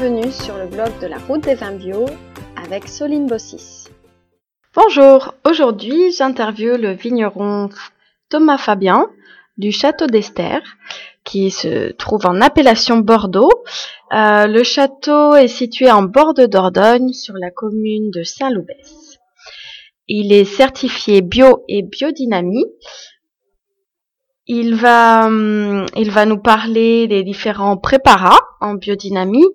bienvenue sur le blog de la route des vins bio avec Soline Bossis. Bonjour, aujourd'hui j'interviewe le vigneron Thomas Fabien du château d'Esther qui se trouve en appellation Bordeaux. Euh, le château est situé en bord de Dordogne sur la commune de Saint-Loubès. Il est certifié bio et biodynamie il va, hum, il va nous parler des différents préparats en biodynamie.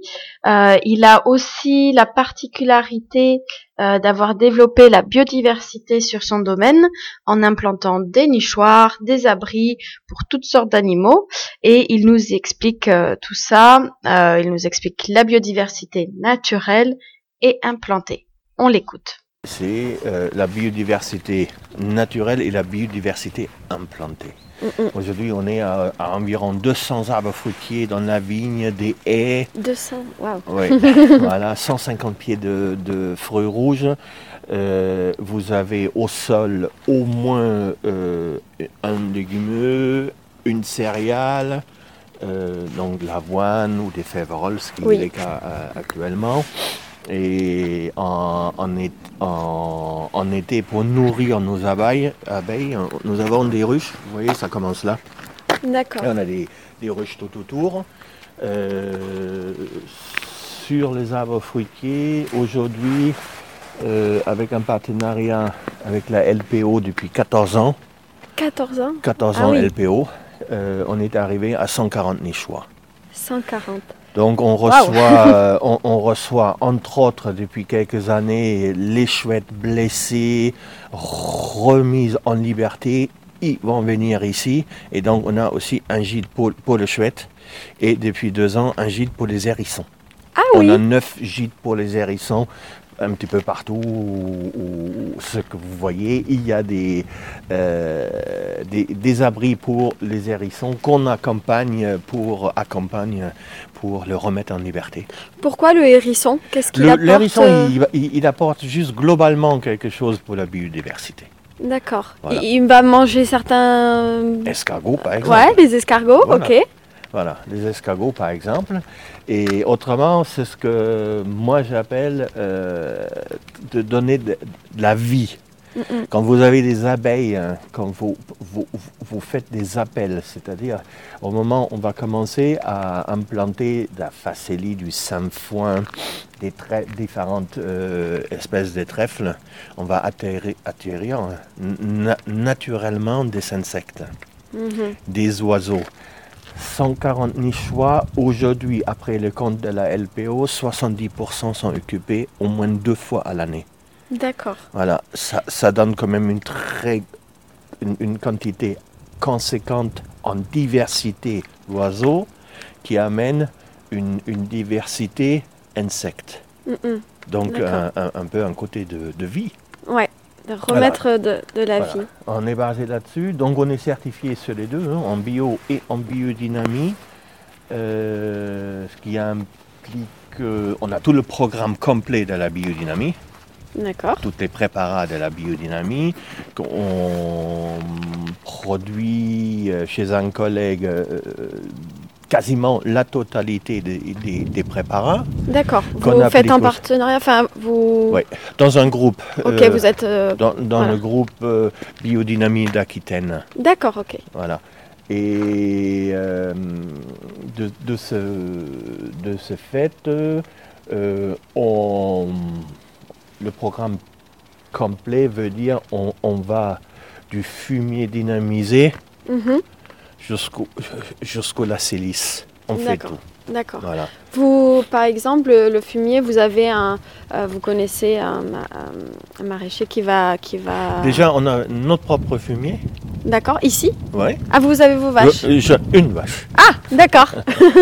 Euh, il a aussi la particularité euh, d'avoir développé la biodiversité sur son domaine en implantant des nichoirs, des abris pour toutes sortes d'animaux. Et il nous explique euh, tout ça. il nous explique la biodiversité naturelle et implantée. On l'écoute. C'est la biodiversité naturelle et la biodiversité implantée. Aujourd'hui, on est à, environ 200 arbres fruitiers dans la vigne, des haies. 200, waouh. Oui, voilà, 150 pieds de, fruits rouges. Euh, vous avez au sol au moins euh, un légumineux, une céréale, euh, donc de l'avoine ou des févroles, ce qui est le cas actuellement. Et en, en, été, pour nourrir nos abeilles, abeilles, nous avons des ruches. Vous voyez, ça commence là. D'accord. on a des, ruches tout autour. Euh, sur les arbres fruitiers, aujourd'hui, euh, avec un partenariat avec la LPO depuis 14 ans. 14 ans 14 ah ans LPO. Euh, on est arrivé à 140 nichoirs. 140. Donc on reçoit, euh, on, reçoit entre autres depuis quelques années les chouettes blessés, remises en liberté. Ils vont venir ici. Et donc on a aussi un gîte pour, pour le chouette et depuis deux ans un gîte pour les hérissons. Ah on a neuf gîtes pour les hérissons un petit peu partout où, ce que vous voyez, il y a des, euh, des, abris pour les hérissons qu'on accompagne pour, accompagne pour le remettre en liberté. Pourquoi le hérisson? Qu'est-ce qu'il apporte L'hérisson, euh il, apporte juste globalement quelque chose pour la biodiversité. D'accord. Il va manger certains... Escargots, par exemple. Ouais, les escargots, ok. Voilà, les escargots par exemple. Et autrement, c'est ce que moi j'appelle euh, de donner de, la vie. Quand vous avez des abeilles, hein, quand vous, vous, faites des appels, c'est-à-dire au moment où on va commencer à implanter de la facélie, du sainfoin, des différentes euh, espèces de trèfles, on va atterrir, naturellement des insectes, mm-hmm. des oiseaux. 140 nichoirs. Aujourd'hui, après le compte de la LPO, 70% sont occupés au moins deux fois à l'année. D'accord. Voilà, ça, donne quand même une très une, quantité conséquente en diversité d'oiseaux qui amène une, diversité insectes. Donc un, peu un côté de, de vie. Ouais de remettre de, la vie. On est basé là-dessus. Donc on est certifié sur les deux, hein, en bio et en biodynamie. Euh, ce qui implique qu'on a tout le programme complet de la biodynamie. D'accord. Tous les préparats de la biodynamie qu'on produit euh, chez un collègue euh, quasiment la totalité des, préparats. D'accord. Vous faites un partenariat, enfin vous. Oui, dans un groupe. Ok, euh, vous êtes. Euh, dans, le groupe euh, Biodynamie d'Aquitaine. D'accord, ok. Voilà. Et de, ce, de ce fait, on, le programme complet veut dire on, on va du fumier dynamisé. Mm jusqu'au jusqu'au lacélis. On fait tout. D'accord. Vous, par exemple, le, fumier, vous avez un, euh, vous connaissez un, maraîcher qui va, qui va. Déjà, on a notre propre fumier. D'accord. Ici. Oui. Ah, vous avez vos vaches. Euh, une vache. Ah, d'accord.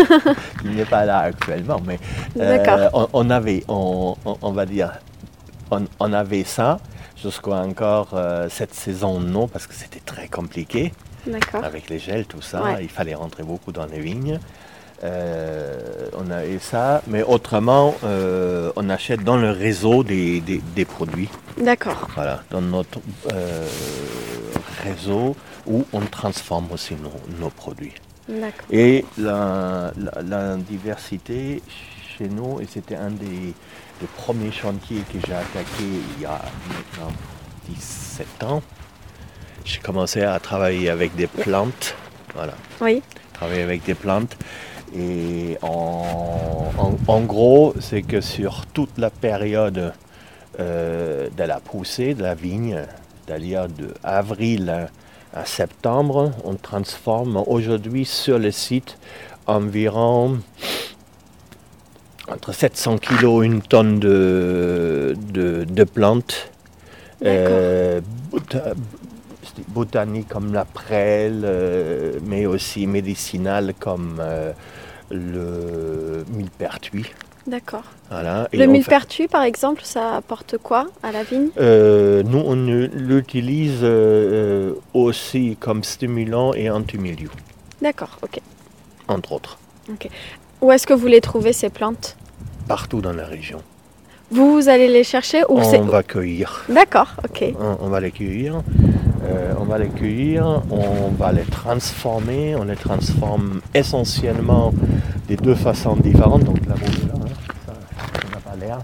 Il n'est pas là actuellement, mais euh, on, avait, on, on, va dire, on, avait ça jusqu'à encore cette saison non, parce que c'était très compliqué. Avec les gels, tout ça, il fallait rentrer beaucoup dans les vignes. Euh, on a eu ça, mais autrement, euh, on achète dans le réseau des, produits. D'accord. Voilà, dans notre euh, réseau où on transforme aussi nos, produits. D'accord. Et la, la, diversité chez nous et c'était un des, des premiers chantiers que j'ai attaqué il y a maintenant 17 ans. J'ai commencé à travailler avec des plantes. Voilà, Oui. travailler avec des plantes. Et en, en- en gros, c'est que sur toute la période euh, de la poussée de la vigne, c'est-à-dire de avril à, à septembre, on transforme aujourd'hui sur le site environ entre 700 kg une tonne de, de, de plantes. euh, bota- botaniques comme la prêle, euh, mais aussi médicinales comme euh, le millepertuis. D'accord. Voilà. Le on fait- millepertuis, par exemple, ça apporte quoi à la vigne? Euh, nous, on l'utilise euh, aussi comme stimulant et antimilieu, D'accord, ok. entre autres, Où est-ce que vous les trouvez, ces plantes? Partout dans la région. Vous, allez les chercher ou. On va cueillir. D'accord, ok. On, on va les cueillir. Euh, on va les cueillir, on va les transformer. On les transforme essentiellement de deux façons différentes. Donc là, hein, ça, n'a pas l'air.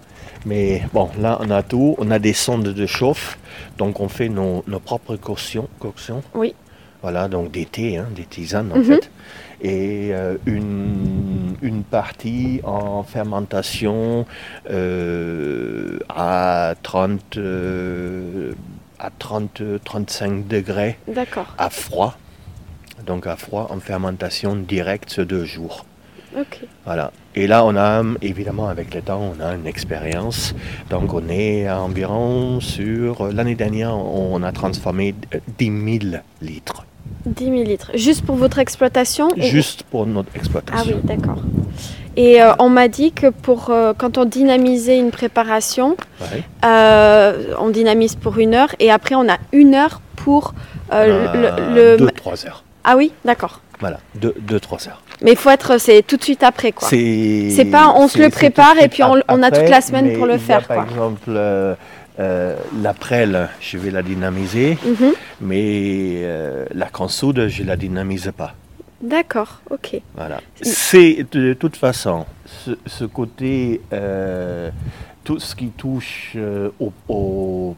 Mais bon, là, on a tout. On a des sondes de chauffe. Donc on fait nos, nos propres coctions. coctions. Oui. Voilà, donc des thés, hein, des tisanes en Mhm. fait. Et euh, une, une partie en fermentation euh, à 30, euh, à 30, 35 degrés à froid. Donc à froid en fermentation directe sur deux jours. Voilà. Et là, on a, évidemment, avec le temps, on a une expérience. Donc, on est à environ sur. L'année dernière, on a transformé euh, 10 000 litres. 10 000 litres. Juste pour votre exploitation ou- Juste pour notre Ah oui, exploitation. d'accord. Et euh, on m'a dit que pour euh, quand on dynamisait une préparation, Ouais. euh, on dynamise pour une heure et après on a une heure pour le, le- 2-3 heures. Ah oui, d'accord. Voilà, 2-3 heures. Mais il faut être, c'est tout de suite après quoi. C'est pas, on se le prépare et puis on- on a toute la semaine mais pour le il y a, faire, Par quoi. exemple, euh, la prêle, je vais la dynamiser, Mhm. mais euh, la consoude, je la dynamise pas. D'accord, ok. Voilà. C'est de toute façon ce, ce côté, euh, tout ce qui touche euh, au- au-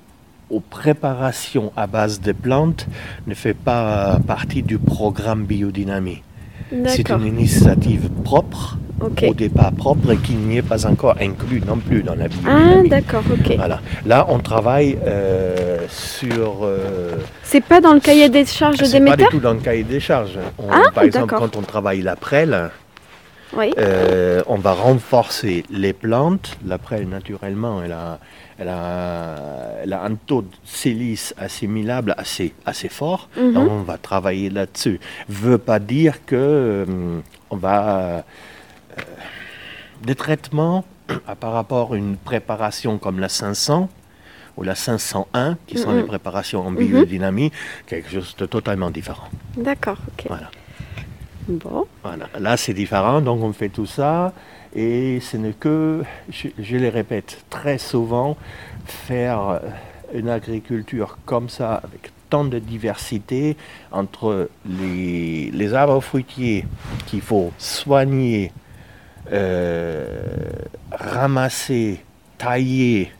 aux préparations à base de plantes ne fait pas partie du programme biodynamie. C'est une initiative propre, au départ propre, qui n'y est pas encore inclus non plus dans la Ah, biodynamie. d'accord, ok. voilà. Là, on travaille euh, sur. euh, C'est pas dans le cahier des charges c'est pas du tout dans le cahier des charges. On- Ah, par exemple, quand on travaille la prêle, Oui. euh, on va renforcer les plantes. La prêle, naturellement, elle a, elle a, elle a un taux de silice assimilable assez, assez fort. Mhm. Donc, on va travailler là-dessus. veut pas dire que euh, on va des traitements à par rapport à une préparation comme la 500 ou la 501, qui sont les préparations en biodynamie, quelque chose de totalement différent. D'accord, ok. Voilà. Bon. Voilà. Là, c'est différent, donc on fait tout ça. Et ce n'est que, je, je le répète très souvent, faire une agriculture comme ça, avec tant de diversité entre les, les arbres fruitiers qu'il faut soigner, euh, ramasser, tailler,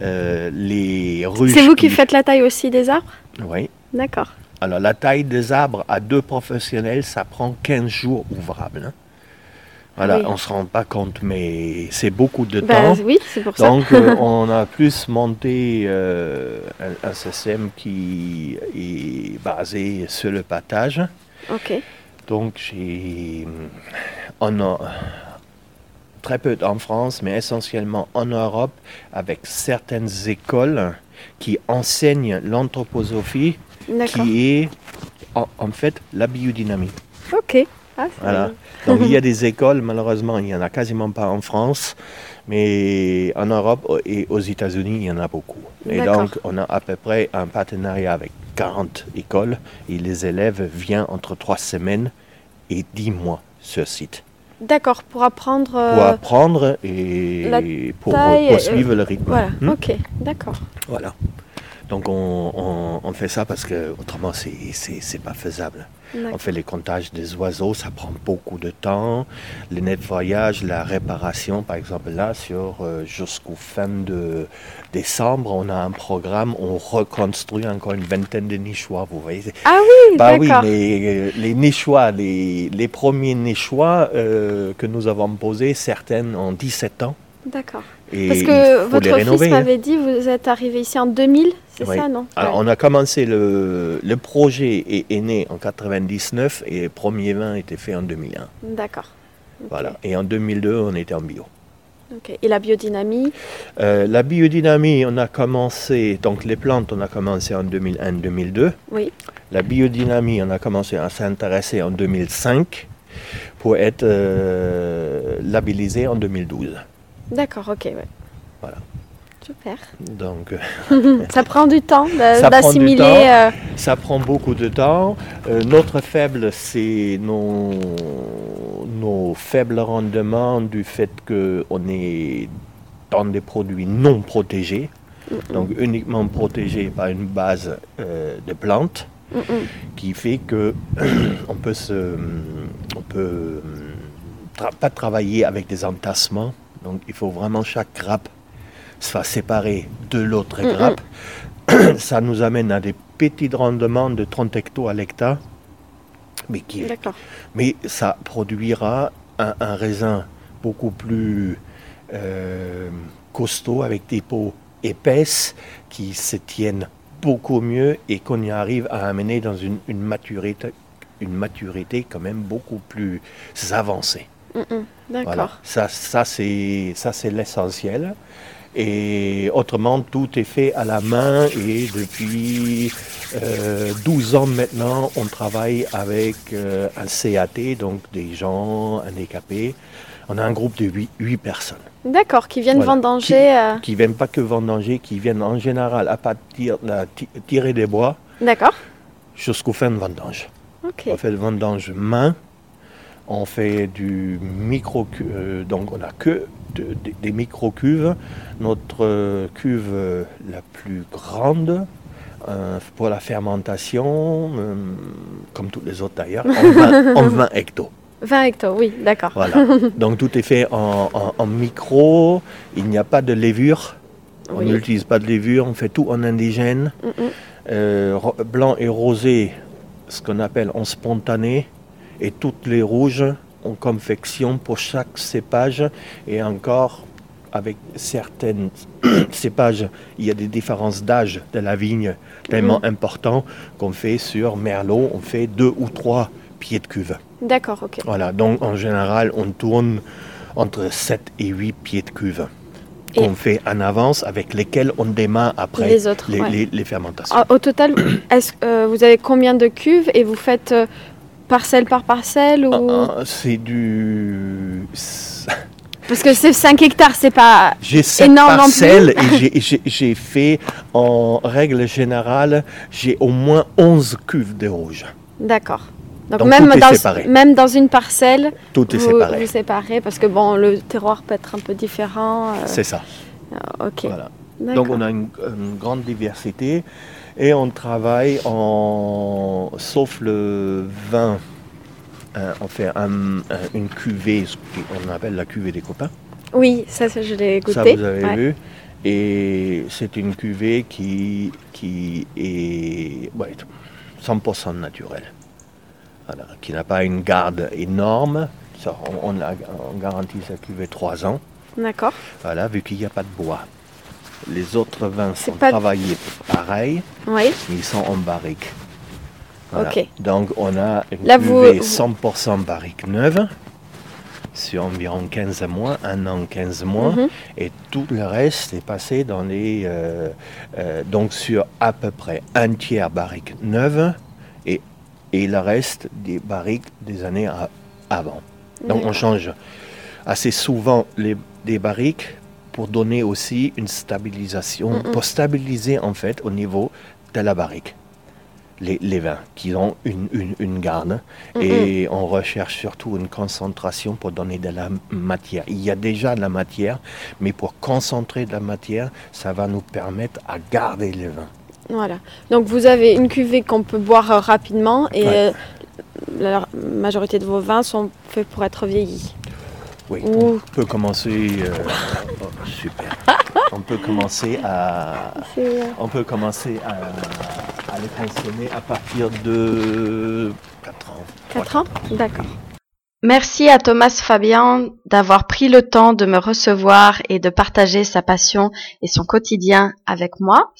euh, les ruches. C'est vous qui faites la taille aussi des arbres Oui. D'accord. Alors, la taille des arbres à deux professionnels, ça prend 15 jours ouvrables. hein. Voilà, Oui. on ne se rend pas compte, mais c'est beaucoup de Bah, temps. oui, c'est pour ça. Donc, euh, on a plus monté euh, un, un système qui est basé sur le pâtage. ok. Donc, j'ai, on a très peu en France, mais essentiellement en Europe, avec certaines écoles qui enseignent l'anthroposophie qui est en, en fait la biodynamie. Ok. Ah, Voilà. Donc il y a des écoles, malheureusement, il n'y en a quasiment pas en France, mais en Europe et aux États-Unis, il y en a beaucoup. Et donc on a à peu près un partenariat avec 40 écoles et les élèves viennent entre 3 semaines et 10 mois sur site D'accord, pour apprendre. pour euh, apprendre et la pour, taille, pour euh, suivre le rythme. Voilà, Hmm? ok, d'accord. Voilà. Donc on, on- on fait ça parce que autrement c'est pas faisable. On fait les comptages des oiseaux, ça prend beaucoup de temps. Le nettoyage, la réparation, par exemple là, sur euh, jusqu'au fin de décembre, on a un programme, on reconstruit encore une vingtaine de nichoirs, vous voyez. Ah oui, Bah oui, mais euh, les nichoirs, les, les premiers nichoirs euh, que nous avons posés, certaines ont 17 ans. D'accord. Et Parce que votre fils hein. m'avait dit, vous êtes arrivé ici en 2000, c'est Oui. ça, non? Alors, Ouais. on a commencé le, le projet est, est né en 99 et le premier vin était fait en 2001. D'accord. Voilà. Et en 2002, on était en bio. Ok. Et la biodynamie? Euh, la biodynamie, on a commencé, donc les plantes, on a commencé en 2001-2002. Oui. La biodynamie, on a commencé à s'intéresser en 2005 pour être euh, labellisé en 2012. D'accord, ok, ouais. Voilà. Super. Donc, euh, ça prend du temps Ça d'assimiler. euh, ça prend beaucoup de temps. Euh, notre faible, c'est nos, nos faibles rendements du fait qu'on est dans des produits non protégés, mm, donc uniquement protégés par une base euh, de plantes, mm. qui fait que on peut se, on peut tra- pas travailler avec des entassements. Donc il faut vraiment chaque grappe soit séparée de l'autre grappe. Ça nous amène à des petits rendements de 30 hectos à l'hectare, mais qui mais ça produira un, un raisin beaucoup plus euh, costaud avec des peaux épaisses qui se tiennent beaucoup mieux et qu'on y arrive à amener dans une, une maturité, une maturité quand même beaucoup plus avancée. Mm, mm. D'accord. Voilà. Ça, ça c'est ça c'est l'essentiel. Et autrement, tout est fait à la main et depuis euh, 12 ans maintenant, on travaille avec euh, un CAT, donc des gens handicapés. On a un groupe de 8, personnes D'accord, qui viennent Voilà. vendanger. euh, qui viennent pas que vendanger, qui viennent en général à partir de tirer des bois D'accord. jusqu'au fin de vendange. Ok. On fait le vendange main, on fait du micro euh, donc on a que de- de- des micro cuves. Notre euh, cuve la plus grande euh, pour la fermentation, euh, comme toutes les autres d'ailleurs, en 20, en 20 hectos. 20 hectares, oui, d'accord. Voilà. Donc tout est fait en, en- en micro, il n'y a pas de levure. On Oui. n'utilise pas de levure, on fait tout en indigène. Mm, mm. Euh, blanc et rosé, ce qu'on appelle en spontané, et toutes les rouges en confection pour chaque cépage, et encore avec certaines cépages, il y a des différences d'âge de la vigne tellement importants qu'on fait sur Merlot, on fait deux ou trois pieds de cuve. D'accord, ok. Voilà, donc en général, on tourne entre 7 et 8 pieds de cuve. Qu'on fait en avance avec lesquels on démarre après Les autres, les, ouais. les- les fermentations. Ah, Au total, est-ce, euh, vous avez combien de cuves et vous faites euh, parcelle par parcelle ou... Ah, ah, c'est du. Parce que c'est 5 hectares, c'est pas... J'ai sept Énorme non plus. parcelles et j'ai- j'ai- fait, en règle générale, j'ai au moins 11 cuves de rouge. D'accord. Donc, Donc, même, dans, même dans une parcelle, Tout est vous, séparé. vous séparez parce que bon, le terroir peut être un peu différent. euh, C'est ça. ah, ok. Voilà. Donc on a une, une grande diversité et on travaille en. Sauf le vin, euh, on fait un- une cuvée, ce qu'on appelle la cuvée des copains. Oui, ça, ça, je l'ai goûté. Ça, vous avez Ouais. vu. Et c'est une cuvée qui, qui est ouais, 100% naturelle. Voilà, qui n'a pas une garde énorme. Ça, on, on a- on garantit sa cuvée 3 ans, D'accord. voilà, vu qu'il n'y a pas de bois. Les autres vins sont pas- travaillés pareil, Oui. mais ils sont en barrique. Voilà. Donc on a une Là, vous- cuvée vous- 100% barrique neuve sur environ 15 mois, un an 15 mois, Mhm. et tout le reste est passé dans les euh, euh, donc sur à peu près un tiers barrique neuve et, et le reste des barriques des années avant. Donc on change assez souvent les, des barriques pour donner aussi une stabilisation, pour stabiliser en fait au niveau de la barrique. Les, les vins qui ont une, une, une garde et on recherche surtout une concentration pour donner de la matière. Il y a déjà de la matière, mais pour concentrer de la matière, ça va nous permettre à garder le vin. Voilà. Donc vous avez une cuvée qu'on peut boire euh, rapidement et Ouais. euh, la majorité de vos vins sont faits pour être vieillis. Oui, Ouh. on peut commencer. euh, oh, super. On peut commencer à. On peut commencer à, à les consommer à partir de 4 ans. 4 ans? D'accord. Merci à Thomas Fabien d'avoir pris le temps de me recevoir et de partager sa passion et son quotidien avec moi.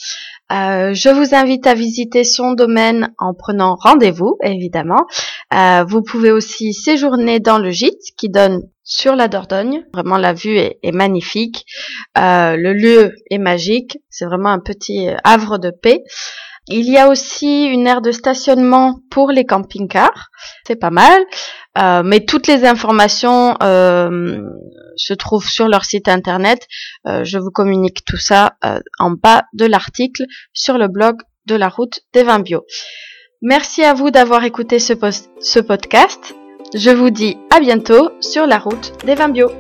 Euh, je vous invite à visiter son domaine en prenant rendez-vous, évidemment. Euh, vous pouvez aussi séjourner dans le gîte qui donne sur la Dordogne. Vraiment, la vue est, magnifique. Euh, le lieu est magique. C'est vraiment un petit havre de paix. Il y a aussi une aire de stationnement pour les camping-cars. C'est pas mal. Euh, mais toutes les informations euh, se trouvent sur leur site internet. Euh, je vous communique tout ça en bas de l'article sur le blog de la route des vins bio. Merci à vous d'avoir écouté ce, ce podcast. Je vous dis à bientôt sur la route des vins bio.